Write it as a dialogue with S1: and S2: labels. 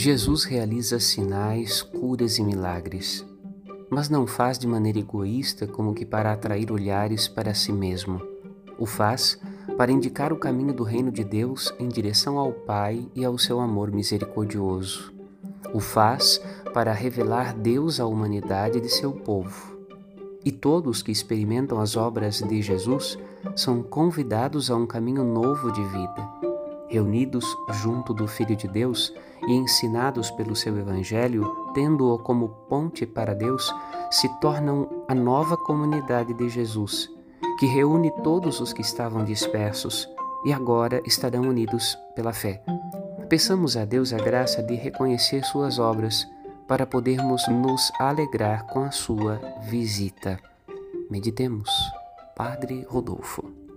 S1: Jesus realiza sinais, curas e milagres, mas não faz de maneira egoísta como que para atrair olhares para si mesmo. O faz para indicar o caminho do reino de Deus em direção ao Pai e ao seu amor misericordioso. O faz para revelar Deus à humanidade de seu povo. E todos que experimentam as obras de Jesus são convidados a um caminho novo de vida. Reunidos junto do Filho de Deus e ensinados pelo seu Evangelho, tendo-o como ponte para Deus, se tornam a nova comunidade de Jesus, que reúne todos os que estavam dispersos e agora estarão unidos pela fé. Peçamos a Deus a graça de reconhecer suas obras para podermos nos alegrar com a sua visita. Meditemos. Padre Rodolfo.